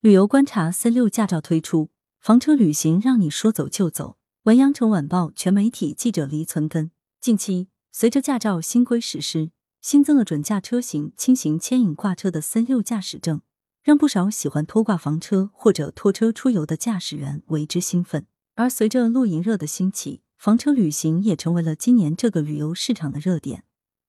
旅游观察 C 六驾照推出，房车旅行让你说走就走。文阳城晚报全媒体记者黎存根。近期，随着驾照新规实施，新增了准驾车型轻型牵引挂车的 C 六驾驶证，让不少喜欢拖挂房车或者拖车出游的驾驶员为之兴奋。而随着露营热的兴起，房车旅行也成为了今年这个旅游市场的热点。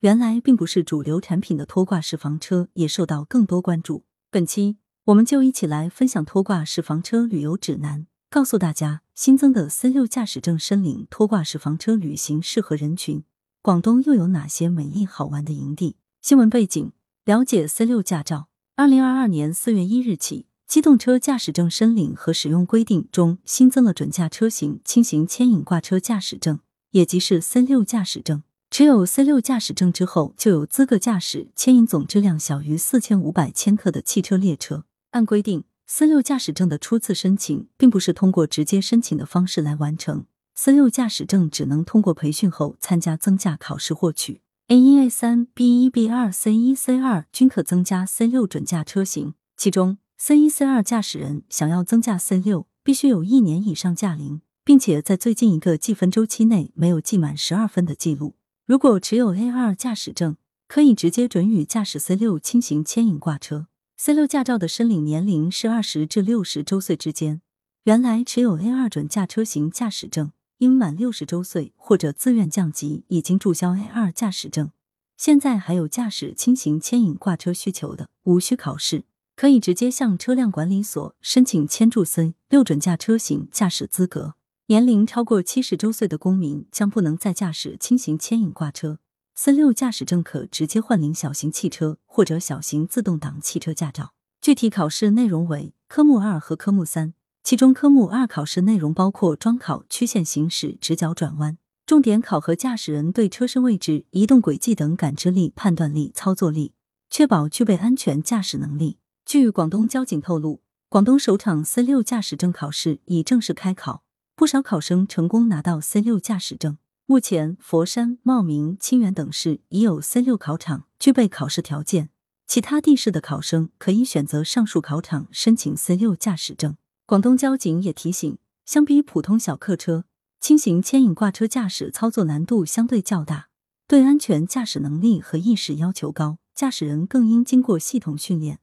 原来并不是主流产品的拖挂式房车也受到更多关注。本期。我们就一起来分享拖挂式房车旅游指南，告诉大家新增的 C 六驾驶证申领拖挂式房车旅行适合人群。广东又有哪些美丽好玩的营地？新闻背景：了解 C 六驾照。二零二二年四月一日起，机动车驾驶证申领和使用规定中新增了准驾车型轻型牵引挂车驾驶证，也即是 C 六驾驶证。持有 C 六驾驶证之后，就有资格驾驶牵引总质量小于四千五百千克的汽车列车。按规定，C 六驾驶证的初次申请并不是通过直接申请的方式来完成，C 六驾驶证只能通过培训后参加增驾考试获取。A 一、A 三、B 一、B 二、C 一、C 二均可增加 C 六准驾车型，其中 C 一、C 二驾驶人想要增驾 C 六，必须有一年以上驾龄，并且在最近一个记分周期内没有记满十二分的记录。如果持有 A 二驾驶证，可以直接准予驾驶 C 六轻型牵引挂车。C 六驾照的申领年龄是二十至六十周岁之间。原来持有 A 二准驾车型驾驶证，应满六十周岁或者自愿降级，已经注销 A 二驾驶证。现在还有驾驶轻型牵引挂车需求的，无需考试，可以直接向车辆管理所申请签注 C 六准驾车型驾驶资格。年龄超过七十周岁的公民将不能再驾驶轻型牵引挂车。C 六驾驶证可直接换领小型汽车或者小型自动挡汽车驾照。具体考试内容为科目二和科目三，其中科目二考试内容包括桩考、曲线行驶、直角转弯，重点考核驾驶人对车身位置、移动轨迹等感知力、判断力、操作力，确保具备安全驾驶能力。据广东交警透露，广东首场 C 六驾驶证考试已正式开考，不少考生成功拿到 C 六驾驶证。目前，佛山、茂名、清远等市已有 C 六考场具备考试条件，其他地市的考生可以选择上述考场申请 C 六驾驶证。广东交警也提醒，相比普通小客车，轻型牵引挂车驾驶操作难度相对较大，对安全驾驶能力和意识要求高，驾驶人更应经过系统训练，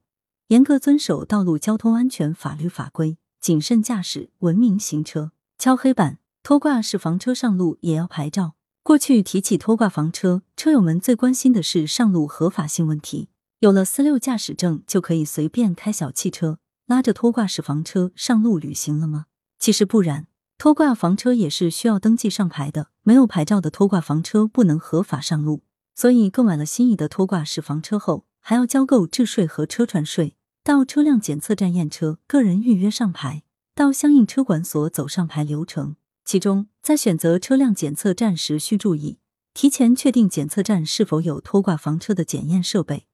严格遵守道路交通安全法律法规，谨慎驾驶，文明行车。敲黑板。拖挂式房车上路也要牌照。过去提起拖挂房车，车友们最关心的是上路合法性问题。有了四六驾驶证，就可以随便开小汽车，拉着拖挂式房车上路旅行了吗？其实不然，拖挂房车也是需要登记上牌的。没有牌照的拖挂房车不能合法上路。所以购买了心仪的拖挂式房车后，还要交购置税和车船税，到车辆检测站验车，个人预约上牌，到相应车管所走上牌流程。其中，在选择车辆检测站时需注意，提前确定检测站是否有拖挂房车的检验设备。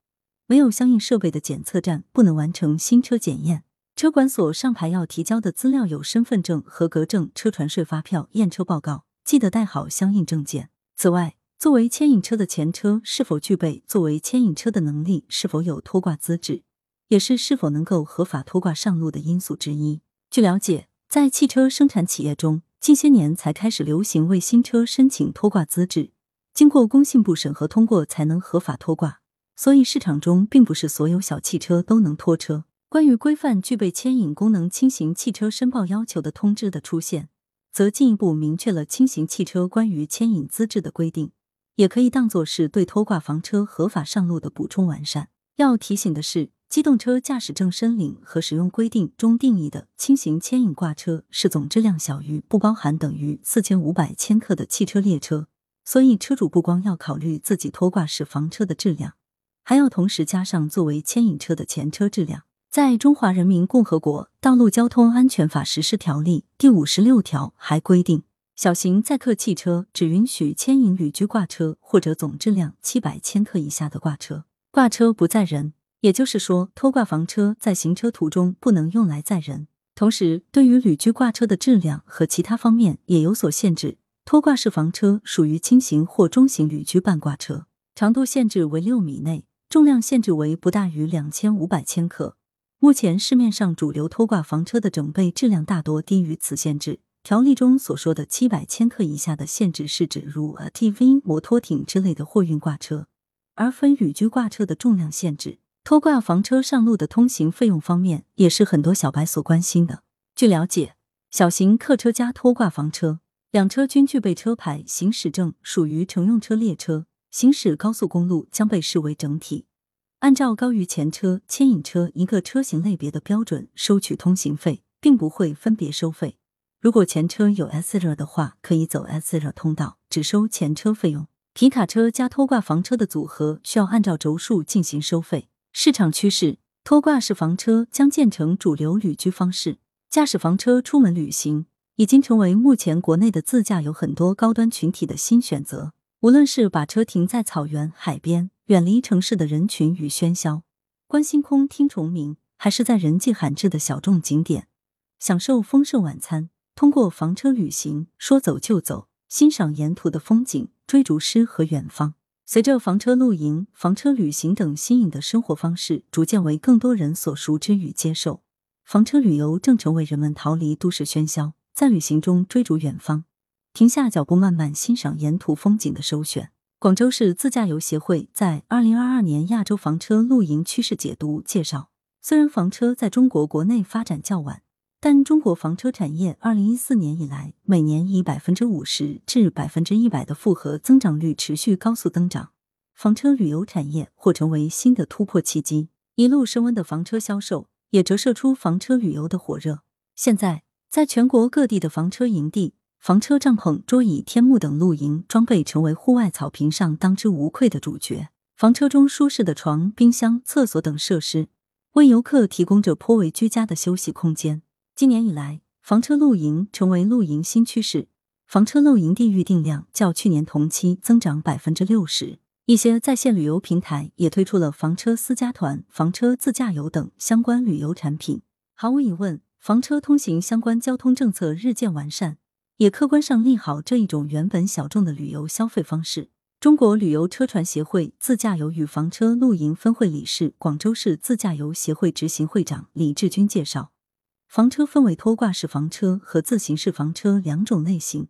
没有相应设备的检测站不能完成新车检验。车管所上牌要提交的资料有身份证、合格证、车船税发票、验车报告，记得带好相应证件。此外，作为牵引车的前车是否具备作为牵引车的能力，是否有拖挂资质，也是是否能够合法拖挂上路的因素之一。据了解，在汽车生产企业中，近些年才开始流行为新车申请拖挂资质，经过工信部审核通过才能合法拖挂。所以市场中并不是所有小汽车都能拖车。关于规范具备牵引功能轻型汽车申报要求的通知的出现，则进一步明确了轻型汽车关于牵引资质的规定，也可以当作是对拖挂房车合法上路的补充完善。要提醒的是。机动车驾驶证申领和使用规定中定义的轻型牵引挂车是总质量小于不包含等于四千五百千克的汽车列车，所以车主不光要考虑自己拖挂式房车的质量，还要同时加上作为牵引车的前车质量。在《中华人民共和国道路交通安全法实施条例》第五十六条还规定，小型载客汽车只允许牵引旅居挂车或者总质量七百千克以下的挂车，挂车不载人。也就是说，拖挂房车在行车途中不能用来载人。同时，对于旅居挂车的质量和其他方面也有所限制。拖挂式房车属于轻型或中型旅居半挂车，长度限制为六米内，重量限制为不大于两千五百千克，目前市面上主流拖挂房车的整备质量大多低于此限制。条例中所说的七百千克以下的限制是指如 ATV、摩托艇之类的货运挂车，而非旅居挂车的重量限制。拖挂房车上路的通行费用方面，也是很多小白所关心的。据了解，小型客车加拖挂房车两车均具备车牌、行驶证，属于乘用车列车，行驶高速公路将被视为整体。按照高于前车、牵引车一个车型类别的标准收取通行费，并不会分别收费。如果前车有 S 热的话，可以走 S 热通道，只收前车费用。皮卡车加拖挂房车的组合需要按照轴数进行收费。市场趋势，拖挂式房车将建成主流旅居方式，驾驶房车出门旅行已经成为目前国内的自驾游很多高端群体的新选择。无论是把车停在草原、海边。远离城市的人群与喧嚣，观星空、听虫鸣，还是在人迹罕至的小众景点享受丰盛晚餐。通过房车旅行，说走就走，欣赏沿途的风景，追逐诗和远方。随着房车露营、房车旅行等新颖的生活方式逐渐为更多人所熟知与接受，房车旅游正成为人们逃离都市喧嚣，在旅行中追逐远方、停下脚步慢慢欣赏沿途风景的首选。广州市自驾游协会在二零二二年亚洲房车露营趋势解读介绍，虽然房车在中国国内发展较晚，但中国房车产业二零一四年以来每年以百分之五十至百分之一百的复合增长率持续高速增长，房车旅游产业或成为新的突破契机。一路升温的房车销售也折射出房车旅游的火热。现在，在全国各地的房车营地。房车、帐篷、桌椅、天幕等露营装备成为户外草坪上当之无愧的主角。房车中舒适的床、冰箱、厕所等设施，为游客提供着颇为居家的休息空间。今年以来，房车露营成为露营新趋势，房车露营地预订量较去年同期增长百分之六十。一些在线旅游平台也推出了房车私家团、房车自驾游等相关旅游产品。毫无疑问，房车通行相关交通政策日渐完善。也客观上利好这一种原本小众的旅游消费方式。中国旅游车船协会自驾游与房车露营分会理事、广州市自驾游协会执行会长李志军介绍，房车分为拖挂式房车和自行式房车两种类型。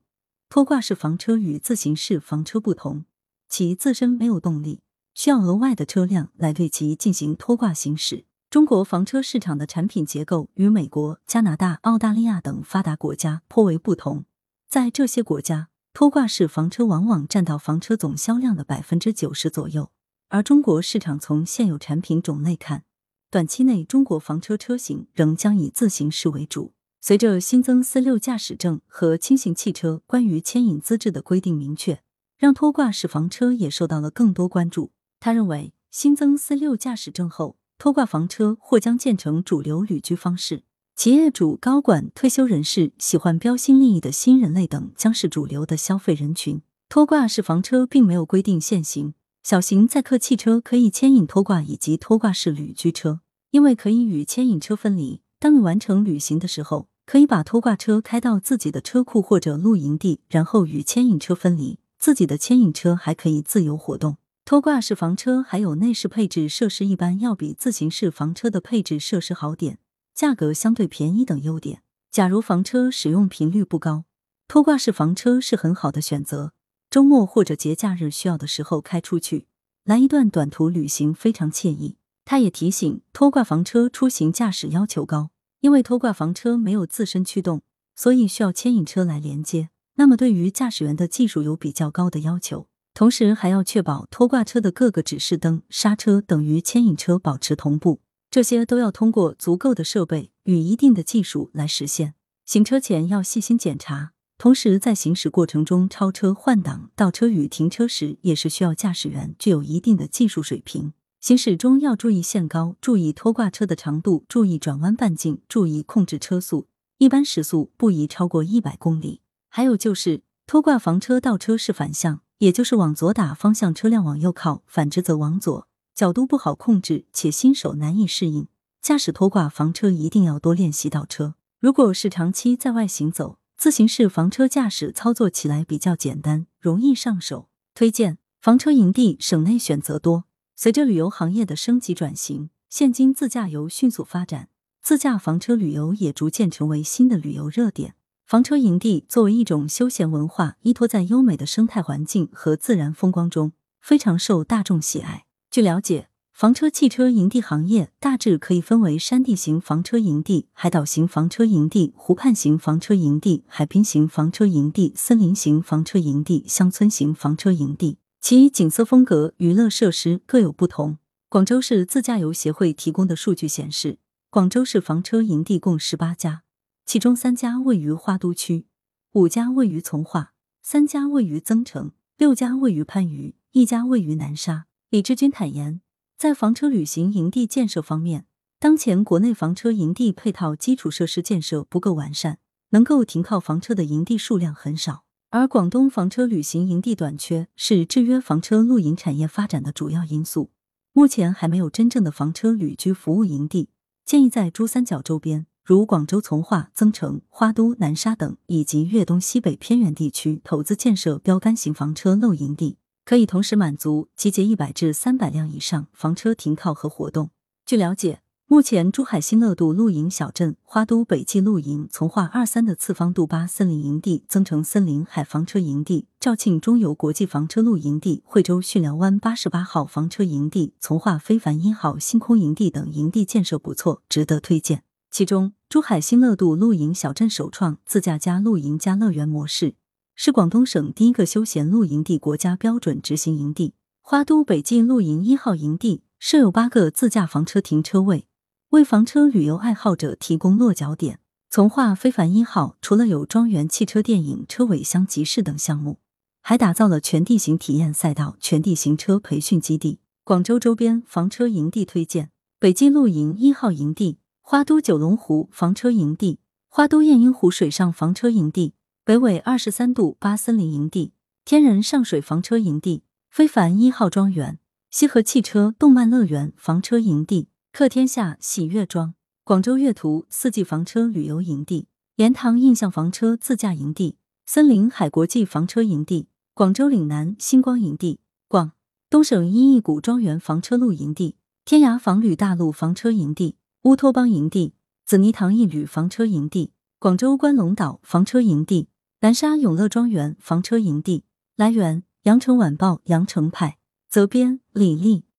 拖挂式房车与自行式房车不同，其自身没有动力，需要额外的车辆来对其进行拖挂行驶。中国房车市场的产品结构与美国、加拿大、澳大利亚等发达国家颇为不同。在这些国家，拖挂式房车往往占到房车总销量的百分之九十左右，而中国市场从现有产品种类看，短期内中国房车车型仍将以自行式为主。随着新增四六驾驶证和轻型汽车关于牵引资质的规定明确，让拖挂式房车也受到了更多关注。他认为，新增四六驾驶证后，拖挂房车或将建成主流旅居方式。企业主、高管、退休人士、喜欢标新立异的新人类等将是主流的消费人群。拖挂式房车并没有规定限行，小型载客汽车可以牵引拖挂以及拖挂式旅居车，因为可以与牵引车分离。当你完成旅行的时候，可以把拖挂车开到自己的车库或者露营地，然后与牵引车分离，自己的牵引车还可以自由活动。拖挂式房车还有内饰配置设施一般要比自行式房车的配置设施好点。价格相对便宜等优点。假如房车使用频率不高，拖挂式房车是很好的选择。周末或者节假日需要的时候开出去，来一段短途旅行非常惬意。他也提醒，拖挂房车出行驾驶要求高，因为拖挂房车没有自身驱动，所以需要牵引车来连接。那么对于驾驶员的技术有比较高的要求，同时还要确保拖挂车的各个指示灯、刹车等与牵引车保持同步。这些都要通过足够的设备与一定的技术来实现。行车前要细心检查，同时在行驶过程中超车、换挡、倒车与停车时，也是需要驾驶员具有一定的技术水平。行驶中要注意限高，注意拖挂车的长度，注意转弯半径，注意控制车速，一般时速不宜超过一百公里。还有就是拖挂房车倒车是反向，也就是往左打方向，车辆往右靠；反之则往左。角度不好控制，且新手难以适应。驾驶拖挂房车一定要多练习倒车。如果是长期在外行走，自行式房车驾驶操作起来比较简单，容易上手。推荐房车营地，省内选择多。随着旅游行业的升级转型，现今自驾游迅速发展，自驾房车旅游也逐渐成为新的旅游热点。房车营地作为一种休闲文化，依托在优美的生态环境和自然风光中，非常受大众喜爱。据了解，房车汽车营地行业大致可以分为山地型房车营地、海岛型房车营地、湖畔型房车营地、海滨型房车营地、森林型房车营地、乡村型房车营地，其景色风格、娱乐设施各有不同。广州市自驾游协会提供的数据显示，广州市房车营地共十八家，其中三家位于花都区，五家位于从化，三家位于增城，六家位于番禺，一家位于南沙。李志军坦言，在房车旅行营地建设方面，当前国内房车营地配套基础设施建设不够完善，能够停靠房车的营地数量很少。而广东房车旅行营地短缺是制约房车露营产业发展的主要因素。目前还没有真正的房车旅居服务营地，建议在珠三角周边，如广州从化、增城、花都、南沙等，以及粤东西北偏远地区投资建设标杆型房车露营地，可以同时满足集结一百至三百辆以上房车停靠和活动。据了解。目前，珠海新乐度露营小镇、花都北季露营、从化二三的次方杜巴森林营地、增城森林海房车营地、肇庆中游国际房车露营地、惠州巽寮湾八十八号房车营地、从化非凡一号星空营地等营地建设不错，值得推荐。其中，珠海新乐度露营小镇首创自驾加露营加乐园模式，是广东省第一个休闲露营地国家标准执行营地。花都北季露营一号营地设有八个自驾房车停车位。为房车旅游爱好者提供落脚点。从化非凡一号除了有庄园汽车电影、车尾箱集市等项目，还打造了全地形体验赛道、全地形车培训基地。广州周边房车营地推荐：北京露营一号营地、花都九龙湖房车营地、花都雁鹰湖水上房车营地、北纬二十三度八森林营地、天人上水房车营地、非凡一号庄园、西河汽车动漫乐园房车营地。客天下喜悦庄、广州悦途四季房车旅游营地、盐塘印象房车自驾营地、森林海国际房车营地、广州岭南星光营地、广东省一亿谷庄园房车露营地、天涯房旅大陆房车营地、乌托邦营地、紫泥塘一旅房车营地、广州关龙岛房车营地、南沙永乐庄园房车营地。来源：羊城晚报羊城派，责编：李丽。